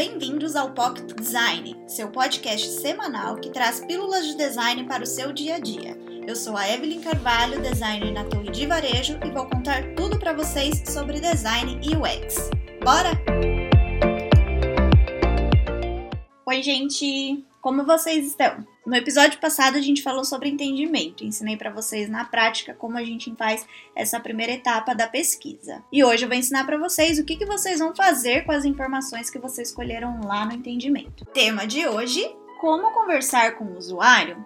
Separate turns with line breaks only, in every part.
Bem-vindos ao Pocket Design, seu podcast semanal que traz pílulas de design para o seu dia a dia. Eu sou a Evelyn Carvalho, designer na Torre de Varejo, e vou contar tudo para vocês sobre design e UX. Bora? Oi, gente! Como vocês estão? No episódio passado a gente falou sobre entendimento, ensinei para vocês na prática como a gente faz essa primeira etapa da pesquisa. E hoje eu vou ensinar para vocês o que, que vocês vão fazer com as informações que vocês escolheram lá no entendimento. Tema de hoje: como conversar com o usuário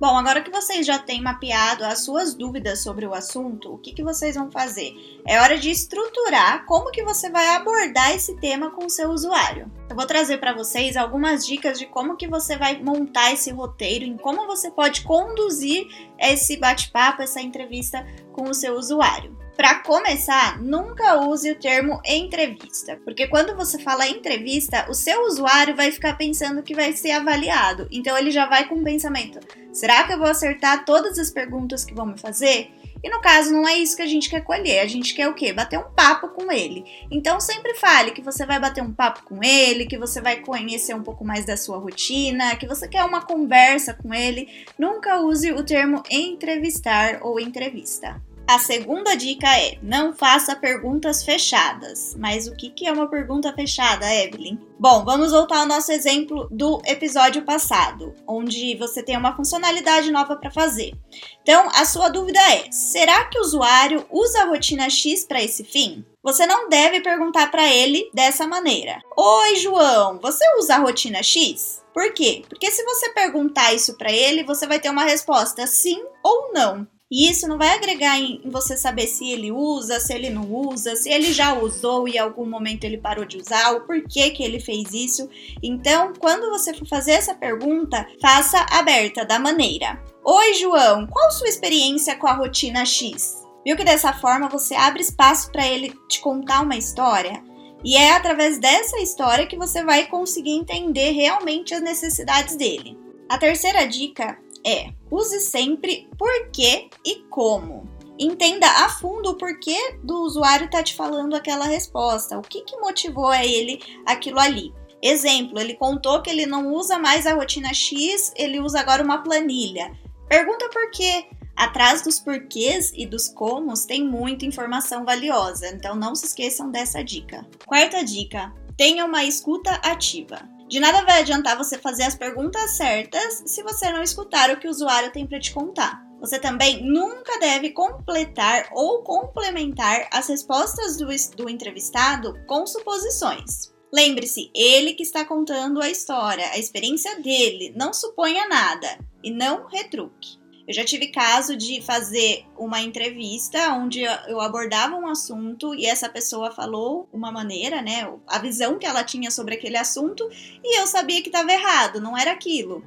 Bom, agora que vocês já têm mapeado as suas dúvidas sobre o assunto, o que, que vocês vão fazer? É hora de estruturar como que você vai abordar esse tema com o seu usuário. Eu vou trazer para vocês algumas dicas de como que você vai montar esse roteiro, em como você pode conduzir esse bate-papo, essa entrevista com o seu usuário. Para começar, nunca use o termo entrevista, porque quando você fala entrevista, o seu usuário vai ficar pensando que vai ser avaliado. Então ele já vai com o pensamento: será que eu vou acertar todas as perguntas que vão me fazer? E no caso, não é isso que a gente quer colher. A gente quer o quê? Bater um papo com ele. Então sempre fale que você vai bater um papo com ele, que você vai conhecer um pouco mais da sua rotina, que você quer uma conversa com ele. Nunca use o termo entrevistar ou entrevista. A segunda dica é: não faça perguntas fechadas. Mas o que é uma pergunta fechada, Evelyn? Bom, vamos voltar ao nosso exemplo do episódio passado, onde você tem uma funcionalidade nova para fazer. Então, a sua dúvida é: será que o usuário usa a rotina X para esse fim? Você não deve perguntar para ele dessa maneira: Oi, João, você usa a rotina X? Por quê? Porque se você perguntar isso para ele, você vai ter uma resposta sim ou não. E isso não vai agregar em, você saber se ele usa, se ele não usa, se ele já usou e em algum momento ele parou de usar, o porquê que ele fez isso. Então, quando você for fazer essa pergunta, faça aberta da maneira: Oi, João, qual sua experiência com a rotina X? Viu que dessa forma você abre espaço para ele te contar uma história? E é através dessa história que você vai conseguir entender realmente as necessidades dele. A terceira dica é: use sempre porquê e como. Entenda a fundo o porquê do usuário estar tá te falando aquela resposta, o que, que motivou a ele aquilo ali. Exemplo, ele contou que ele não usa mais a rotina X, ele usa agora uma planilha. Pergunta por quê. Atrás dos porquês e dos comos tem muita informação valiosa, então não se esqueçam dessa dica. Quarta dica: tenha uma escuta ativa. De nada vai adiantar você fazer as perguntas certas se você não escutar o que o usuário tem para te contar. Você também nunca deve completar ou complementar as respostas do, do entrevistado com suposições. Lembre-se, ele que está contando a história, a experiência dele, não suponha nada e não retruque. Eu já tive caso de fazer uma entrevista onde eu abordava um assunto e essa pessoa falou uma maneira, né? A visão que ela tinha sobre aquele assunto e eu sabia que estava errado, não era aquilo.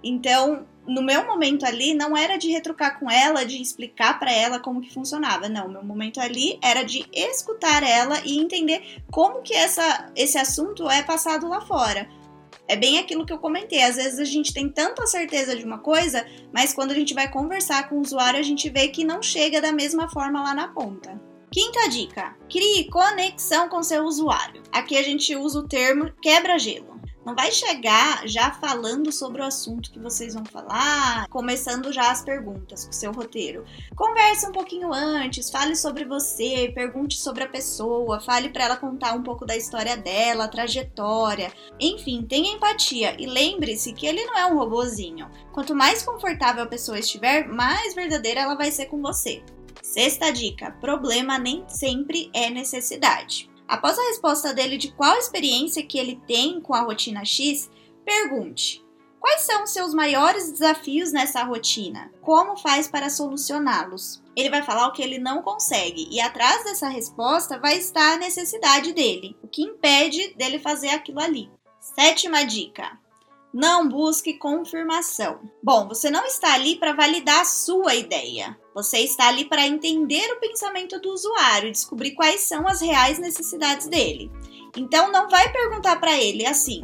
Então, no meu momento ali não era de retrucar com ela, de explicar para ela como que funcionava. Não, meu momento ali era de escutar ela e entender como que essa, esse assunto é passado lá fora. É bem aquilo que eu comentei. Às vezes a gente tem tanta certeza de uma coisa, mas quando a gente vai conversar com o usuário, a gente vê que não chega da mesma forma lá na ponta. Quinta dica: crie conexão com seu usuário. Aqui a gente usa o termo quebra-gelo. Não vai chegar já falando sobre o assunto que vocês vão falar, começando já as perguntas com o seu roteiro. Converse um pouquinho antes, fale sobre você, pergunte sobre a pessoa, fale para ela contar um pouco da história dela, trajetória. Enfim, tenha empatia e lembre-se que ele não é um robozinho. Quanto mais confortável a pessoa estiver, mais verdadeira ela vai ser com você. Sexta dica: problema nem sempre é necessidade. Após a resposta dele de qual experiência que ele tem com a rotina X, pergunte: Quais são os seus maiores desafios nessa rotina? Como faz para solucioná-los? Ele vai falar o que ele não consegue e atrás dessa resposta vai estar a necessidade dele, o que impede dele fazer aquilo ali. Sétima dica: não busque confirmação. Bom, você não está ali para validar a sua ideia. Você está ali para entender o pensamento do usuário e descobrir quais são as reais necessidades dele. Então não vai perguntar para ele assim: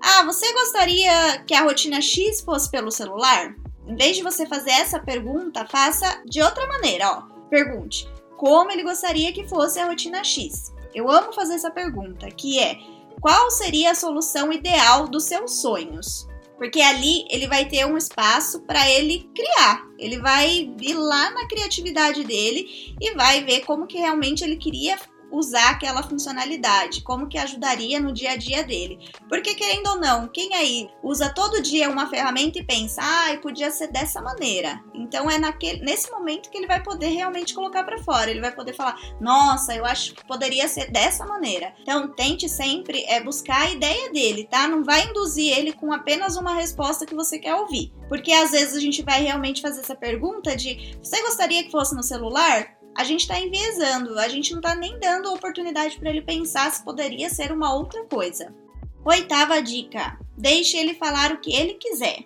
"Ah, você gostaria que a rotina X fosse pelo celular?" Em vez de você fazer essa pergunta, faça de outra maneira, ó. Pergunte: "Como ele gostaria que fosse a rotina X?" Eu amo fazer essa pergunta, que é: qual seria a solução ideal dos seus sonhos? Porque ali ele vai ter um espaço para ele criar. Ele vai ir lá na criatividade dele e vai ver como que realmente ele queria usar aquela funcionalidade, como que ajudaria no dia a dia dele. Porque querendo ou não, quem aí usa todo dia uma ferramenta e pensa, ah, podia ser dessa maneira. Então é naquele, nesse momento que ele vai poder realmente colocar para fora. Ele vai poder falar, nossa, eu acho que poderia ser dessa maneira. Então tente sempre é buscar a ideia dele, tá? Não vai induzir ele com apenas uma resposta que você quer ouvir. Porque às vezes a gente vai realmente fazer essa pergunta de, você gostaria que fosse no celular? A gente está enviesando, a gente não está nem dando oportunidade para ele pensar se poderia ser uma outra coisa. Oitava dica: deixe ele falar o que ele quiser.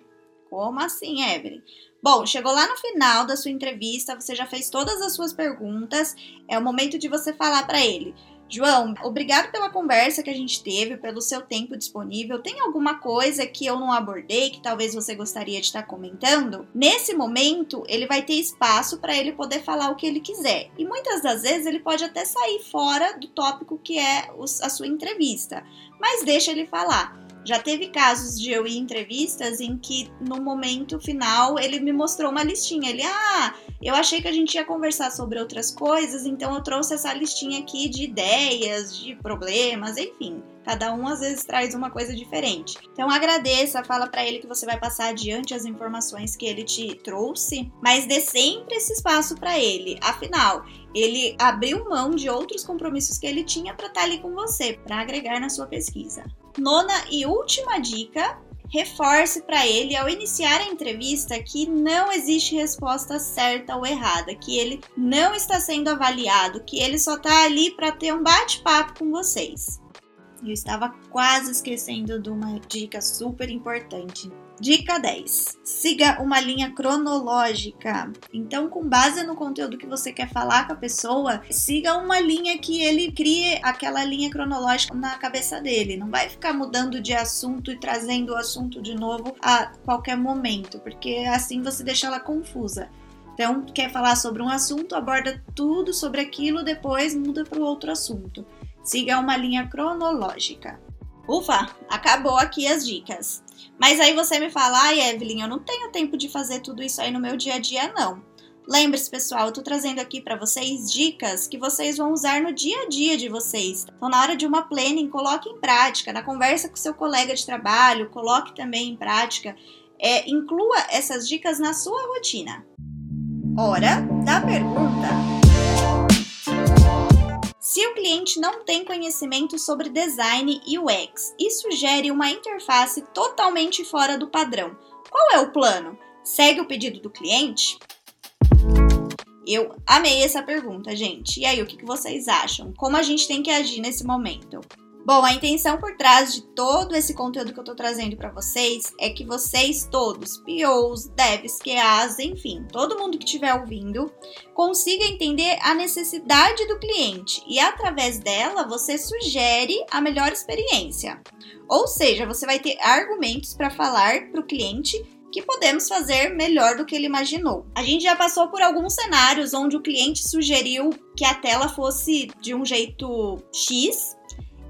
Como assim, Evelyn? Bom, chegou lá no final da sua entrevista, você já fez todas as suas perguntas, é o momento de você falar para ele. João, obrigado pela conversa que a gente teve, pelo seu tempo disponível. Tem alguma coisa que eu não abordei que talvez você gostaria de estar comentando? Nesse momento, ele vai ter espaço para ele poder falar o que ele quiser. E muitas das vezes ele pode até sair fora do tópico que é a sua entrevista, mas deixa ele falar. Já teve casos de eu ir em entrevistas em que no momento final ele me mostrou uma listinha. Ele, ah, eu achei que a gente ia conversar sobre outras coisas, então eu trouxe essa listinha aqui de ideias, de problemas, enfim. Cada um às vezes traz uma coisa diferente. Então agradeça, fala para ele que você vai passar adiante as informações que ele te trouxe, mas dê sempre esse espaço para ele. Afinal, ele abriu mão de outros compromissos que ele tinha para estar tá ali com você, para agregar na sua pesquisa. Nona e última dica reforce para ele ao iniciar a entrevista que não existe resposta certa ou errada, que ele não está sendo avaliado, que ele só está ali para ter um bate-papo com vocês. Eu estava quase esquecendo de uma dica super importante. Dica 10. Siga uma linha cronológica. Então, com base no conteúdo que você quer falar com a pessoa, siga uma linha que ele crie aquela linha cronológica na cabeça dele. Não vai ficar mudando de assunto e trazendo o assunto de novo a qualquer momento, porque assim você deixa ela confusa. Então, quer falar sobre um assunto, aborda tudo sobre aquilo, depois muda para o outro assunto. Siga uma linha cronológica. Ufa, acabou aqui as dicas. Mas aí você me fala, ai Evelyn, eu não tenho tempo de fazer tudo isso aí no meu dia a dia, não. Lembre-se, pessoal, eu tô trazendo aqui para vocês dicas que vocês vão usar no dia a dia de vocês. Então, na hora de uma planning, coloque em prática, na conversa com seu colega de trabalho, coloque também em prática. É, inclua essas dicas na sua rotina. Hora da pergunta. Cliente não tem conhecimento sobre design e UX e sugere uma interface totalmente fora do padrão, qual é o plano? Segue o pedido do cliente? Eu amei essa pergunta, gente. E aí, o que vocês acham? Como a gente tem que agir nesse momento? Bom, a intenção por trás de todo esse conteúdo que eu tô trazendo para vocês é que vocês todos, POs, devs, QAs, enfim, todo mundo que estiver ouvindo, consiga entender a necessidade do cliente e através dela você sugere a melhor experiência. Ou seja, você vai ter argumentos para falar para o cliente que podemos fazer melhor do que ele imaginou. A gente já passou por alguns cenários onde o cliente sugeriu que a tela fosse de um jeito X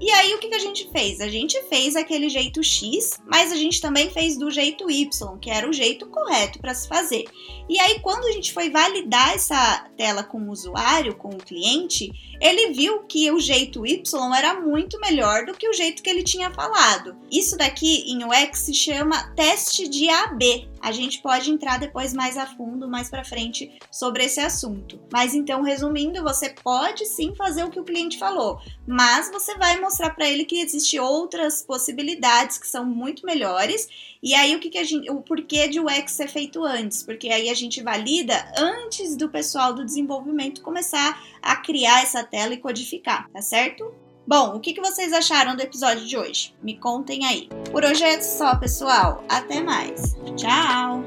e aí o que, que a gente fez? A gente fez aquele jeito X, mas a gente também fez do jeito Y, que era o jeito correto para se fazer. E aí quando a gente foi validar essa tela com o usuário, com o cliente, ele viu que o jeito Y era muito melhor do que o jeito que ele tinha falado. Isso daqui em UX se chama teste de AB. A gente pode entrar depois mais a fundo, mais para frente, sobre esse assunto. Mas então, resumindo, você pode sim fazer o que o cliente falou, mas você vai mostrar para ele que existem outras possibilidades que são muito melhores. E aí o que, que a gente, o porquê de UX ser feito antes? Porque aí a gente valida antes do pessoal do desenvolvimento começar a criar essa tela e codificar, tá certo? Bom, o que vocês acharam do episódio de hoje? Me contem aí. Por hoje é só, pessoal. Até mais. Tchau!